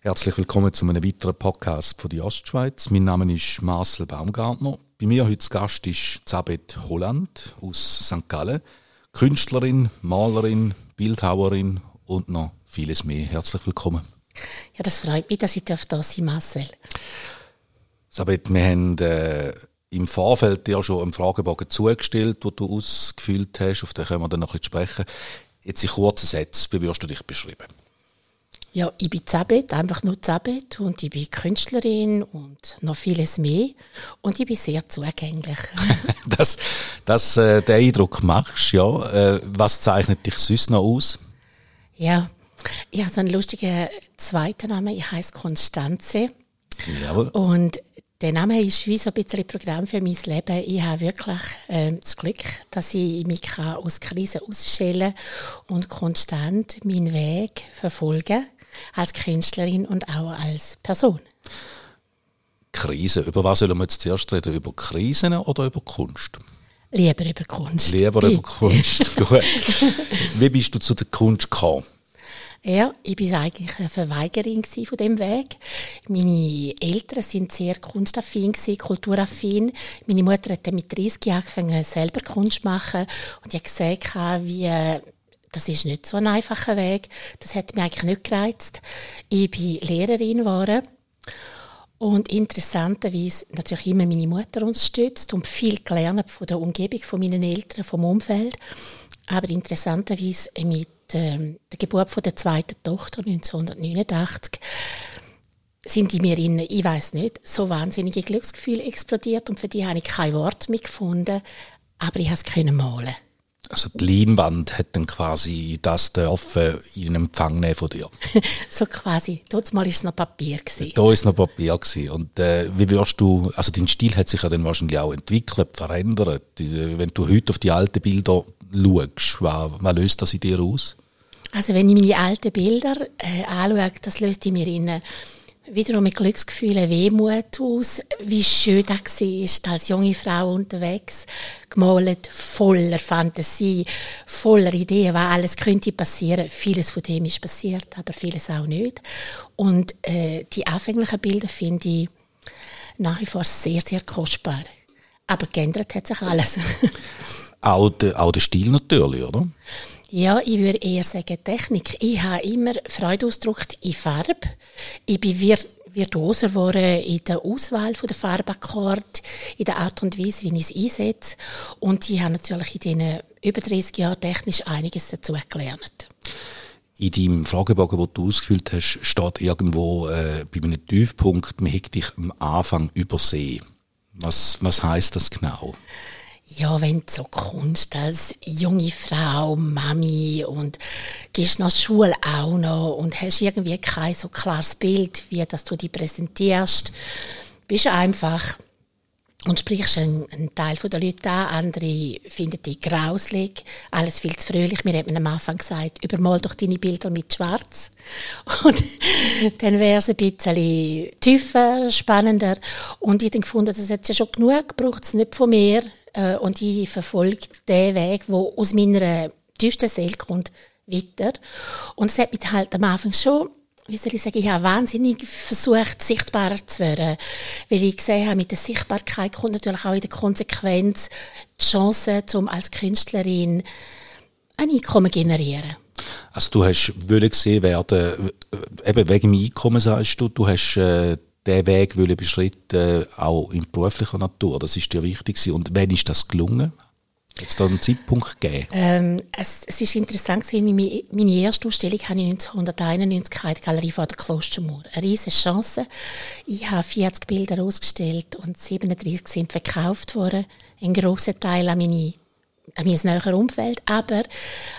Herzlich willkommen zu einem weiteren Podcast von der Ostschweiz. Mein Name ist Marcel Baumgartner. Bei mir heute zu Gast ist Zabet Holland aus St. Gallen. Künstlerin, Malerin, Bildhauerin und noch vieles mehr. Herzlich willkommen. Ja, das freut mich, dass ich da sein Marcel. Sabet, wir haben äh, im Vorfeld dir schon einen Fragebogen zugestellt, den du ausgefüllt hast. Auf den können wir dann noch ein bisschen sprechen. Jetzt in kurzen Sätzen, wie würdest du dich beschreiben? Ja, ich bin Zabet, einfach nur Zabet und ich bin Künstlerin und noch vieles mehr und ich bin sehr zugänglich. das, das, äh, den Eindruck machst, ja. Äh, was zeichnet dich sonst noch aus? Ja, ich habe so einen lustigen zweiten Namen. Ich heiße Konstanze. Jawohl. Und der Name ist wie so ein bisschen Programm für mein Leben. Ich habe wirklich äh, das Glück, dass ich mich aus Krisen ausstellen und konstant meinen Weg verfolgen als Künstlerin und auch als Person. Krise. Über was sollen wir jetzt zuerst reden? Über Krisen oder über Kunst? Lieber über Kunst. Lieber Bitte. über Kunst. Gut. Wie bist du zu der Kunst gekommen? Ja, ich war eigentlich eine Verweigerin von dem Weg. Meine Eltern sind sehr kunstaffin, kulturaffin. Meine Mutter hat mit 30 Jahren angefangen, selber Kunst zu machen. Und ich habe gesehen, wie das ist nicht so ein einfacher Weg. Das hat mich eigentlich nicht gereizt. Ich bin Lehrerin geworden. Und interessanterweise natürlich immer meine Mutter unterstützt und viel gelernt von der Umgebung, von meinen Eltern, vom Umfeld. Aber interessanterweise mit ähm, der Geburt von der zweiten Tochter 1989 sind in mir in, ich weiß nicht, so wahnsinnige Glücksgefühle explodiert und für die habe ich kein Wort mehr gefunden, aber ich konnte es malen. Also die Leinwand hat dann quasi das dürfen in Empfang nehmen von dir? so quasi. Dort mal ist es noch Papier gewesen. Da ist noch Papier gewesen. Und äh, wie wirst du, also dein Stil hat sich ja dann wahrscheinlich auch entwickelt, verändert. Wenn du heute auf die alten Bilder schaust, was, was löst das in dir aus? Also wenn ich meine alten Bilder äh, anschaue, das löst in mir in wiederum mit Glücksgefühlen Wehmut aus, wie schön das war, als junge Frau unterwegs, gemalt, voller Fantasie, voller Ideen, was alles könnte passieren. Vieles von dem ist passiert, aber vieles auch nicht. Und äh, die anfänglichen Bilder finde ich nach wie vor sehr, sehr kostbar. Aber geändert hat sich alles. auch, der, auch der Stil natürlich, oder? Ja, ich würde eher sagen Technik. Ich habe immer Freude ausgedrückt in Farbe. Ich bin vir virtuoser geworden in der Auswahl der Farbakkorde, in der Art und Weise, wie ich es einsetze. Und ich habe natürlich in diesen über 30 Jahren technisch einiges dazu gelernt. In deinem Fragebogen, den du ausgefüllt hast, steht irgendwo äh, bei einem Tiefpunkt, man hätte dich am Anfang übersehen. Was, was heißt das genau? Ja, wenn du so kommst als junge Frau, Mami und gehst nach Schule auch noch und hast irgendwie kein so klares Bild, wie dass du dich präsentierst, bist du einfach und sprichst einen, einen Teil der Leute an, andere finden dich grauslig, alles viel zu fröhlich. Mir hat man am Anfang gesagt, übermal doch deine Bilder mit Schwarz. Und dann wäre es ein bisschen tiefer, spannender. Und ich habe gefunden, das jetzt ja schon genug, braucht es nicht von mir. Äh, und ich verfolge den Weg, der aus meiner tiefsten Seele kommt, weiter. Und es hat mich halt am Anfang schon wie soll ich sagen, ich habe wahnsinnig versucht, sichtbarer zu werden. Weil ich gesehen habe, mit der Sichtbarkeit kommt natürlich auch in der Konsequenz die Chance, um als Künstlerin ein Einkommen zu generieren. Also du hast gesehen werden, eben wegen dem Einkommen sagst du, du hast äh, den Weg wollen beschritten, auch in beruflicher Natur. Das ist dir wichtig Und wann ist das gelungen? Hat es da einen Zeitpunkt gegeben? Ähm, es, es ist interessant gewesen, meine erste Ausstellung habe ich 1991 in der Galerie vor der Klostermauer. Eine riesige Chance. Ich habe 40 Bilder ausgestellt und 37 sind verkauft worden. Ein grosser Teil an meine mein näheres Umfeld, aber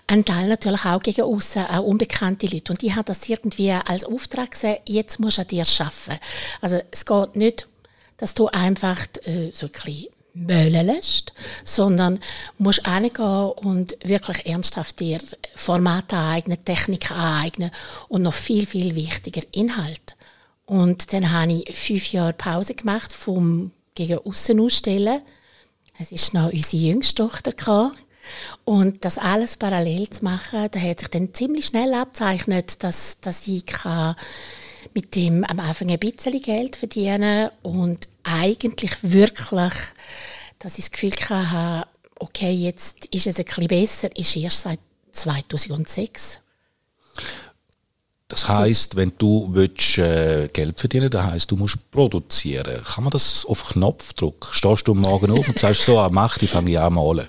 ein Teil natürlich auch gegen außen, auch unbekannte Leute. Und ich habe das irgendwie als Auftrag gesehen, jetzt musst du an dir arbeiten. Also es geht nicht, dass du einfach äh, so ein bisschen Möhlen lässt, sondern musst reingehen und wirklich ernsthaft dir Formate aneignen, Technik aneignen und noch viel, viel wichtiger Inhalt. Und dann habe ich fünf Jahre Pause gemacht vom gegen außen ausstellen. Es ist noch unsere jüngste Tochter gehabt. Und das alles parallel zu machen, da hat sich dann ziemlich schnell abzeichnet, dass, dass ich mit dem am Anfang ein bisschen Geld verdienen und eigentlich wirklich, dass ich das Gefühl hatte, okay, jetzt ist es ein bisschen besser, ist erst seit 2006. Das heißt, wenn du willst, äh, Geld verdienen, das heißt, du musst produzieren. Kann man das auf Knopfdruck? Stehst du morgen auf und sagst so, ah, mach, die fange ich an malen?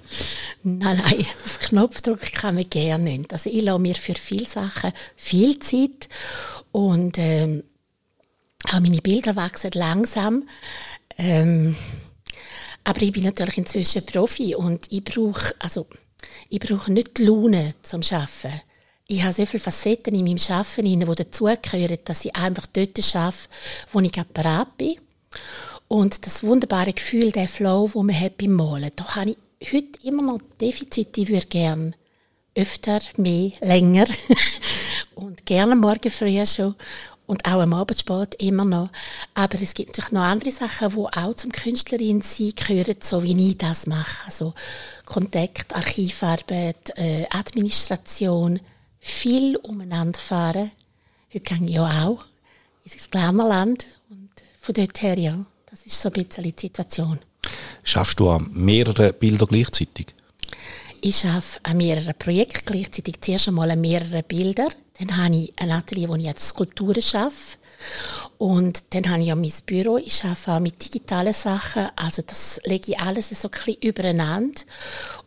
Nein, nein, auf Knopfdruck kann man gerne nicht. Also ich lasse mir für viele Sachen viel Zeit und ähm, auch meine Bilder wachsen langsam. Ähm, aber ich bin natürlich inzwischen Profi und ich brauche, also, ich brauche nicht die Laune zum Arbeiten ich habe so viele Facetten in meinem Arbeiten, die dazugehören, dass ich einfach dort arbeite, wo ich parat bin. Und das wunderbare Gefühl, der Flow, den man hat beim Malen, da habe ich heute immer noch Defizite. Ich würde gerne öfter, mehr, länger und gerne morgen früh schon und auch am Abend spät immer noch. Aber es gibt natürlich noch andere Sachen, die auch zum Künstlerin sein gehören, so wie ich das mache. Also Kontakt, Archivarbeit, äh, Administration, viel umeinander fahren. Heute gehe ich ja auch ins Glamourland und von dort her ja, das ist so ein bisschen die Situation. Schaffst du an mehreren Bildern gleichzeitig? Ich schaffe an mehreren Projekten gleichzeitig. Zuerst einmal an mehreren Bildern. Dann habe ich ein Atelier, wo ich jetzt Skulpturen schaffe. Und dann habe ich auch mein Büro. Ich arbeite auch mit digitalen Sachen. Also das lege ich alles so ein bisschen übereinander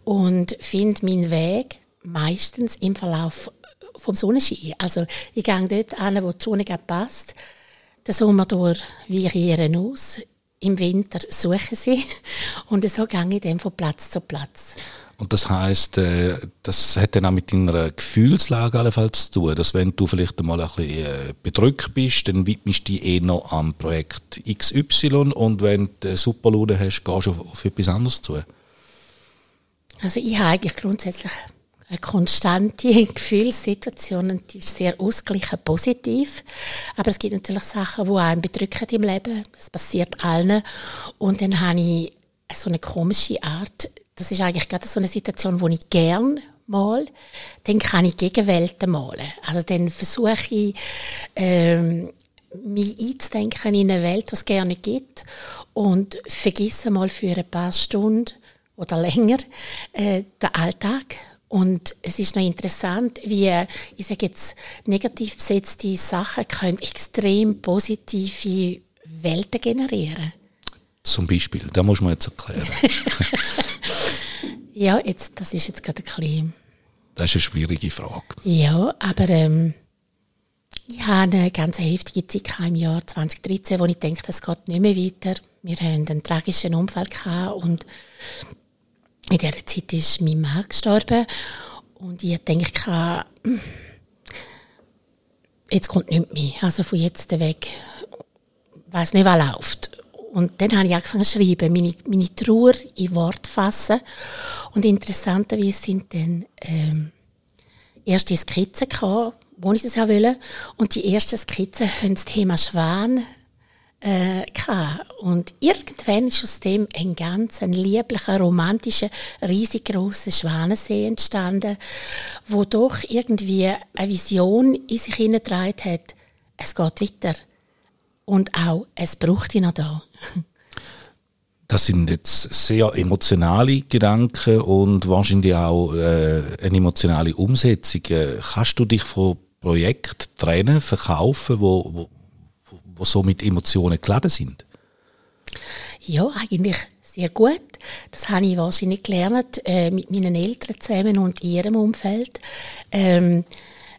und finde meinen Weg meistens im Verlauf vom Sonnenschein. Also ich gehe dort an, wo die Sonne passt. Den Sommer durch variieren aus. Im Winter suchen sie. Und so gehe ich dann von Platz zu Platz. Und das heißt, äh, das hat dann auch mit deiner Gefühlslage allenfalls zu tun, dass wenn du vielleicht einmal ein bisschen äh, bedrückt bist, dann widmest du dich eher noch am Projekt XY und wenn du super Laune hast, gehst du auf etwas anderes zu. Also ich habe eigentlich grundsätzlich eine konstante Gefühlssituation und die ist sehr ausgeglichen positiv. Aber es gibt natürlich Sachen, die einen bedrücken im Leben. Das passiert allen. Und dann habe ich so eine komische Art. Das ist eigentlich gerade so eine Situation, wo ich gern mal, dann kann ich Gegenwelten malen. Also dann versuche ich, ähm, mich einzudenken in eine Welt, die es gerne gibt und vergesse mal für ein paar Stunden oder länger äh, den Alltag und es ist noch interessant, wie, ich sage jetzt, negativ besetzte Sachen können extrem positive Welten generieren. Zum Beispiel, da muss man jetzt erklären. ja, jetzt, das ist jetzt gerade ein bisschen... Das ist eine schwierige Frage. Ja, aber ähm, ich hatte eine ganz heftige Zeit im Jahr 2013, wo ich denke, es geht nicht mehr weiter. Wir hatten einen tragischen Unfall gehabt und in dieser Zeit ist mein Mann gestorben und ich denke, jetzt kommt nichts mehr. Also von jetzt weg, ich weiß nicht, was läuft. Und dann habe ich angefangen zu schreiben, meine, meine Trauer in Wort fassen. Und interessanterweise sind dann ähm, erste Skizzen gekommen, wo ich das wollte. Und die ersten Skizzen haben das Thema Schwan äh, Und irgendwann ist aus dem ein ganz ein lieblicher, romantischer, riesig grosser Schwanensee entstanden, wo doch irgendwie eine Vision in sich hineingetragen hat, es geht weiter. Und auch, es braucht ihn noch da. Das sind jetzt sehr emotionale Gedanken und wahrscheinlich auch äh, eine emotionale Umsetzung. Äh, kannst du dich von Projekten trennen, verkaufen, wo, wo die so mit Emotionen geladen sind? Ja, eigentlich sehr gut. Das habe ich wahrscheinlich gelernt äh, mit meinen Eltern zusammen und ihrem Umfeld. Ähm,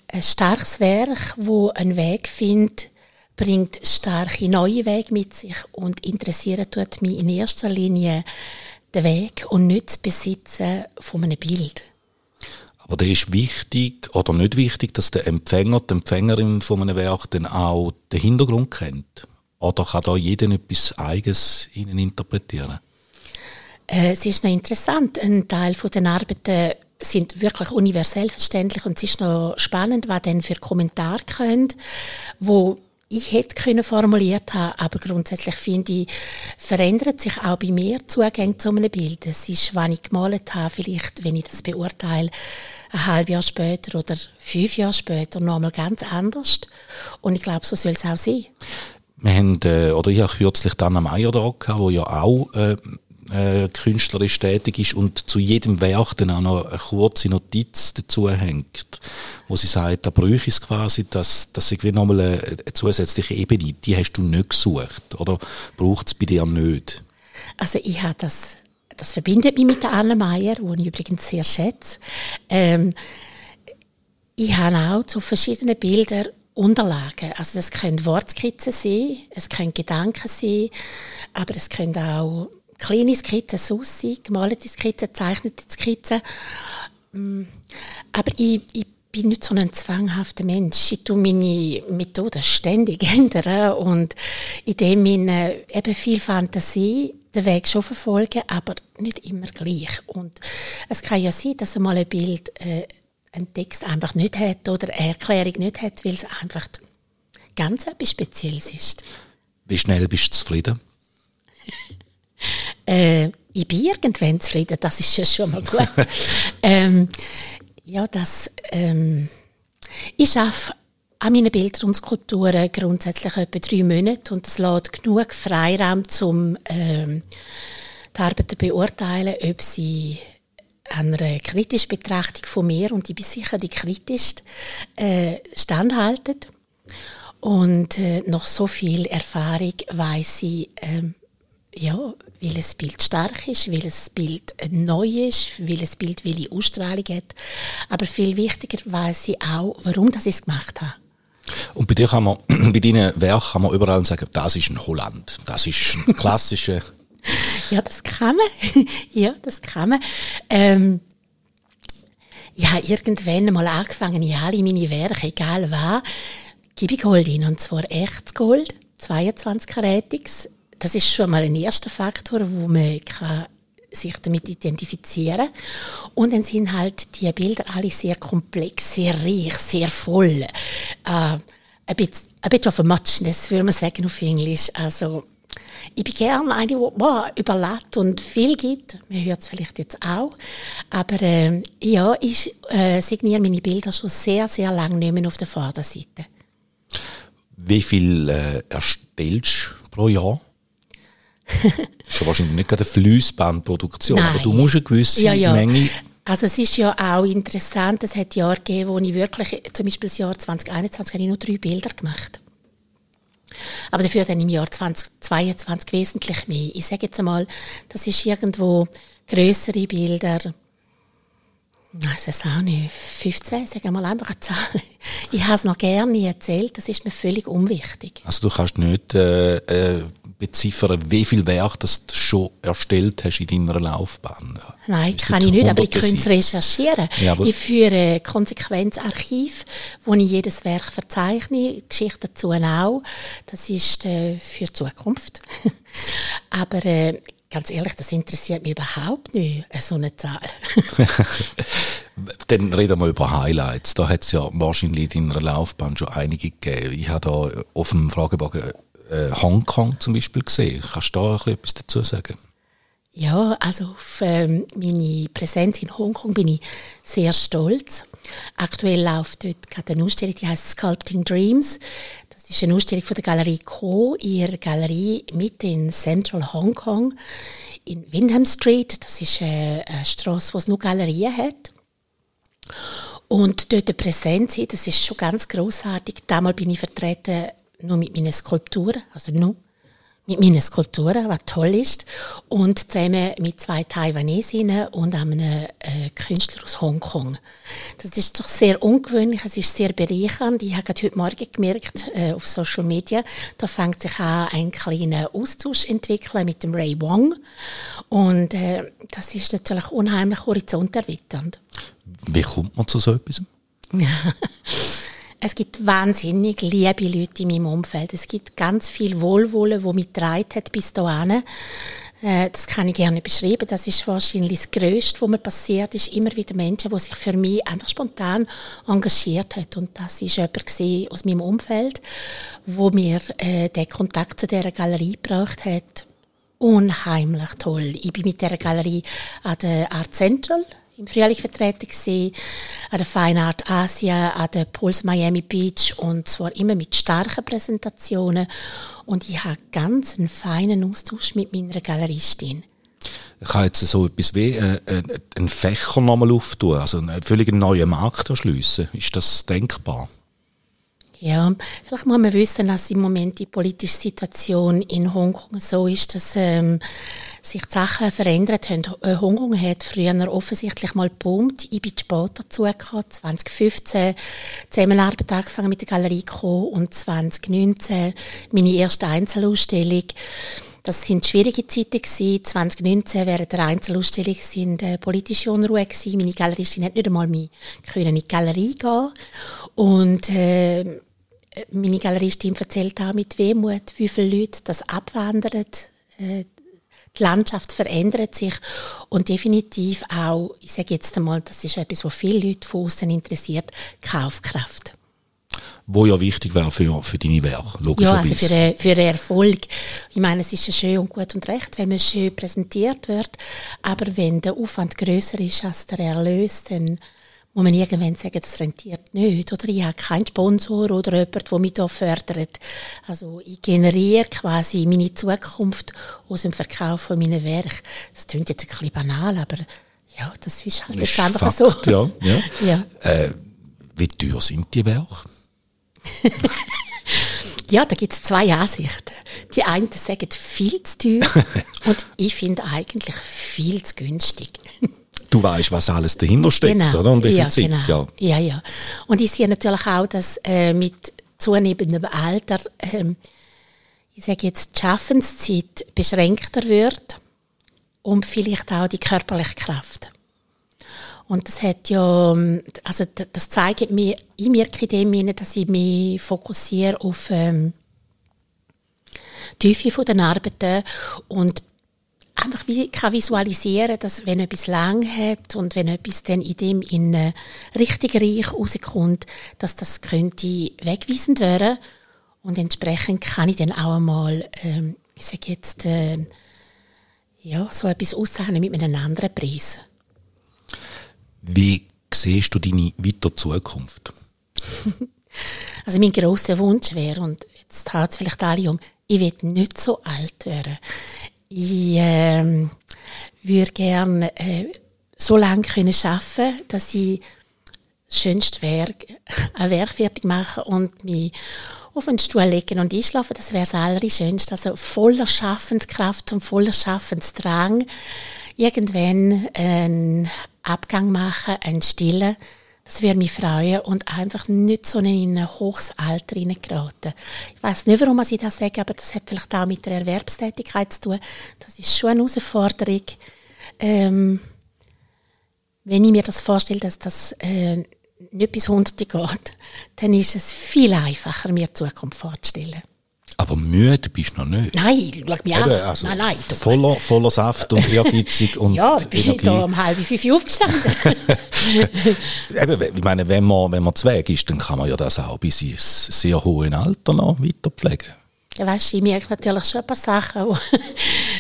ein starkes Werk, wo einen Weg findet, bringt starke neue Wege mit sich und interessiert tut mich in erster Linie der Weg und nicht das Besitzen von einem Bild. Aber da ist wichtig oder nicht wichtig, dass der Empfänger, die Empfängerin von einem Werk dann auch den Hintergrund kennt. Oder kann da jeder etwas Eigenes ihnen interpretieren? Äh, es ist noch interessant. Ein Teil den Arbeiten sind wirklich universell verständlich und es ist noch spannend, was dann für Kommentare kommen, wo ich hätte können formuliert haben, aber grundsätzlich finde ich, verändert sich auch bei mir Zugang zu einem Bild. Es ist, wenn ich gemalt habe, vielleicht, wenn ich das beurteile, ein halbes Jahr später oder fünf Jahre später nochmal ganz anders. Und ich glaube, so soll es auch sein. Wir haben, äh, oder ich habe kürzlich Anna Meyer da gehabt, ja auch äh, äh, künstlerisch tätig ist und zu jedem Werk dann auch noch eine kurze Notiz dazu hängt, wo sie sagt, da bräuchte es quasi, dass das irgendwie nochmal eine, eine zusätzliche Ebene, die hast du nicht gesucht oder braucht es bei dir nicht? Also ich habe das, das verbindet mich mit der Anne Meyer, die ich übrigens sehr schätze. Ähm, ich habe auch zu verschiedenen Bildern Unterlagen. Also das können Wortskizzen sein, es können Gedanken sein, aber es können auch kleine Skizzen sein, gemalte Skizzen, gezeichnete Skizzen. Mm, aber ich, ich bin nicht so ein zwanghafter Mensch. Ich tue meine Methoden ständig ändern und in dem Sinne eben viel Fantasie den Weg schon verfolgen, aber nicht immer gleich. Und es kann ja sein, dass einmal ein Bild äh, einen Text einfach nicht hat oder eine Erklärung nicht hat, weil es einfach ganz etwas Spezielles ist. Wie schnell bist du zufrieden? äh, ich bin irgendwann zufrieden, das ist ja schon mal gut. ähm, ja, das, ähm, ich arbeite an meinen Bildern und Skulpturen grundsätzlich etwa drei Monate und es lässt genug Freiraum, um ähm, die Arbeiten beurteilen, ob sie einer kritischen Betrachtung von mir, und ich bin sicher die kritischste, äh, standhalten. Und äh, nach so viel Erfahrung weiß ich, ähm, ja, weil ein Bild stark ist, weil ein Bild neu ist, weil ein Bild welche Ausstrahlung hat. Aber viel wichtiger weiß ich auch, warum das ich es gemacht habe. Und bei dir kann man, bei deinen Werken kann man überall sagen, das ist ein Holland. Das ist ein klassischer. ja, das kann man. ja, das kann man. Ähm, ich habe irgendwann mal angefangen, in alle meine Werke, egal was, gebe ich Gold hin. Und zwar echtes Gold, 22 Karätiges, das ist schon mal ein erster Faktor, wo man kann sich damit identifizieren und dann sind halt die Bilder alle sehr komplex, sehr reich, sehr voll. Äh, ein bisschen, ein bisschen of a muchness, würde man sagen auf Englisch. Also ich bin gerne eine, die wow, überlädt und viel gibt. Man hört es vielleicht jetzt auch. Aber äh, ja, ich äh, signiere meine Bilder schon sehr, sehr lange nicht mehr auf der Vorderseite. Wie viel äh, erstellst du pro Jahr? das ist wahrscheinlich nicht gerade eine Fließbandproduktion, aber du musst eine gewisse ja, ja. Menge also es ist ja auch interessant, es hat Jahre gegeben, wo ich wirklich, zum Beispiel das Jahr 2021, habe ich nur drei Bilder gemacht. Aber dafür dann im Jahr 2022 wesentlich mehr. Ich sage jetzt einmal, das ist irgendwo größere Bilder, ich weiß auch nicht, 15, sagen wir mal einfach eine Zahl. Ich habe es noch gerne erzählt, das ist mir völlig unwichtig. Also du kannst nicht äh, äh, beziffern, wie viel Werk das du schon erstellt hast in deiner Laufbahn. Nein, das kann ich nicht, aber ich könnte es recherchieren. Ja, ich führe Konsequenzarchiv, wo ich jedes Werk verzeichne, Geschichte dazu auch. Das ist äh, für die Zukunft. aber äh, ganz ehrlich, das interessiert mich überhaupt nicht, so eine Zahl. Dann reden wir über Highlights. Da hat es ja wahrscheinlich in deiner Laufbahn schon einige gegeben. Ich habe da auf dem Fragebogen äh, Hongkong zum Beispiel gesehen. Kannst du da etwas dazu sagen? Ja, also auf ähm, meine Präsenz in Hongkong bin ich sehr stolz. Aktuell läuft dort gerade eine Ausstellung, die heißt Sculpting Dreams. Das ist eine Ausstellung von der Galerie Co. Ihre Galerie mitten in Central Hongkong in Windham Street. Das ist eine, eine Straße, wo es nur Galerien hat. Und dort präsent sein, das ist schon ganz großartig. Damals bin ich vertreten nur mit meinen Skulpturen, also nur mit meinen Skulpturen, was toll ist. Und zusammen mit zwei Taiwanesinnen und einem äh, Künstler aus Hongkong. Das ist doch sehr ungewöhnlich, es ist sehr bereichernd. Ich habe heute Morgen gemerkt, äh, auf Social Media, da fängt sich an, ein kleiner Austausch entwickeln mit dem Ray Wong. Und äh, das ist natürlich unheimlich horizonterweiternd. Wie kommt man zu so etwas? Es gibt wahnsinnig liebe Leute in meinem Umfeld. Es gibt ganz viel Wohlwollen, wo mich hat bis dahin. Äh, das kann ich gerne beschreiben. Das ist wahrscheinlich das Größte, was mir passiert ist. Immer wieder Menschen, die sich für mich einfach spontan engagiert haben. Und das ist jemand aus meinem Umfeld, wo mir äh, den Kontakt zu dieser Galerie gebracht hat. Unheimlich toll. Ich bin mit dieser Galerie an der Art Central im Frühling vertreten gewesen, an der Fine Art Asia, an der Pulse Miami Beach und zwar immer mit starken Präsentationen und ich habe ganz einen feinen Austausch mit meiner Galeristin. Ich kann jetzt so etwas wie äh, äh, einen Fächer nochmal auftun, also einen völlig neuen Markt erschliessen. Ist das denkbar? Ja, vielleicht muss man wissen, dass im Moment die politische Situation in Hongkong so ist, dass ähm, sich die Sachen verändert haben. Äh, Hongkong hat früher offensichtlich mal geboomt. Ich bin spät dazu gekommen, 2015 Zusammenarbeit angefangen mit der Galerie Co. und 2019 meine erste Einzelausstellung. Das sind schwierige Zeiten gewesen. 2019 während der Einzelausstellung sind äh, politische Unruhe gewesen. Meine Galeristin hat nicht einmal mehr können in die Galerie gehen und äh, meine Galeristin erzählt auch mit Wehmut, wie viele Leute das abwandern. Äh, die Landschaft verändert sich und definitiv auch, ich sage jetzt einmal, das ist etwas, was viele Leute von außen interessiert, Kaufkraft. Wo ja wichtig wäre für, für deine Werke, logischerweise. Ja, also für, für den Erfolg. Ich meine, es ist ja schön und gut und recht, wenn man schön präsentiert wird, aber wenn der Aufwand größer ist als der Erlös, dann muss man irgendwann sagen, das rentiert nicht. Oder ich habe keinen Sponsor oder jemand, der mich da fördert. Also ich generiere quasi meine Zukunft aus dem Verkauf von meinen Werken. Das klingt jetzt ein bisschen banal, aber ja, das ist halt jetzt einfach Fakt, so. Ja, ja. ja. Äh, wie teuer sind die Werke? ja, da gibt es zwei Ansichten. Die einen sagen viel zu teuer und ich finde eigentlich viel zu günstig du weißt, was alles dahinter steckt, genau. oder? Und wie ja, Zeit, genau. ja. ja, ja. Und ich sehe natürlich auch, dass äh, mit zunehmendem Alter, äh, ich sage jetzt, die Schaffenszeit beschränkter wird und vielleicht auch die körperliche Kraft. Und das hat ja, also das zeigt mir, ich merke in dem dass ich mich fokussiere auf ähm, die Tiefe den Arbeiten und einfach wie, kann visualisieren, dass wenn etwas lang hat und wenn etwas dann in dem in richtig reich rauskommt, dass das könnte wegweisend werden und entsprechend kann ich dann auch einmal, ähm, ich sage jetzt, äh, ja, so etwas auszeichnen mit einem anderen Preis. Wie siehst du deine weitere Zukunft? also mein grosser Wunsch wäre, und jetzt haut es vielleicht alle um, ich will nicht so alt werden. Ich äh, würde gerne äh, so lange können arbeiten dass ich das schönste Werk, ein Werk fertig machen und mich auf den Stuhl legen und einschlafen. Das wäre das Allerschönste. Also voller Schaffenskraft und voller Schaffensdrang. Irgendwann einen Abgang machen, einen stillen das würde mich freuen und einfach nicht so in ein hohes Alter hineingeraten. Ich weiß nicht, warum ich das sage, aber das hat vielleicht auch mit der Erwerbstätigkeit zu tun. Das ist schon eine Herausforderung. Ähm, wenn ich mir das vorstelle, dass das äh, nicht bis 100 geht, dann ist es viel einfacher, mir die Zukunft vorzustellen. Aber müde bist du noch nicht. Nein, schau mich an. Also nein, nein. Voller, voller Saft und ehrgeizig und Ja, ich bin Energie. da um halb fünf aufgestanden. Eben, ich meine, wenn man, wenn man zweig ist, dann kann man ja das auch bis ins sehr hohe Alter noch weiter pflegen. Ja, weißt, ich merke natürlich schon ein paar Sachen,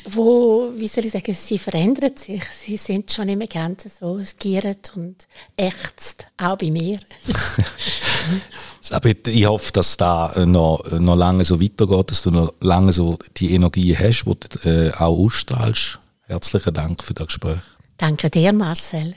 wo, wie soll ich sagen, sie verändern sich. Sie sind schon mehr ganz so, es giert und ächzt, auch bei mir. ich hoffe, dass da noch, noch lange so weitergeht, dass du noch lange so die Energie hast, die du äh, auch ausstrahlst. Herzlichen Dank für das Gespräch. Danke dir, Marcel.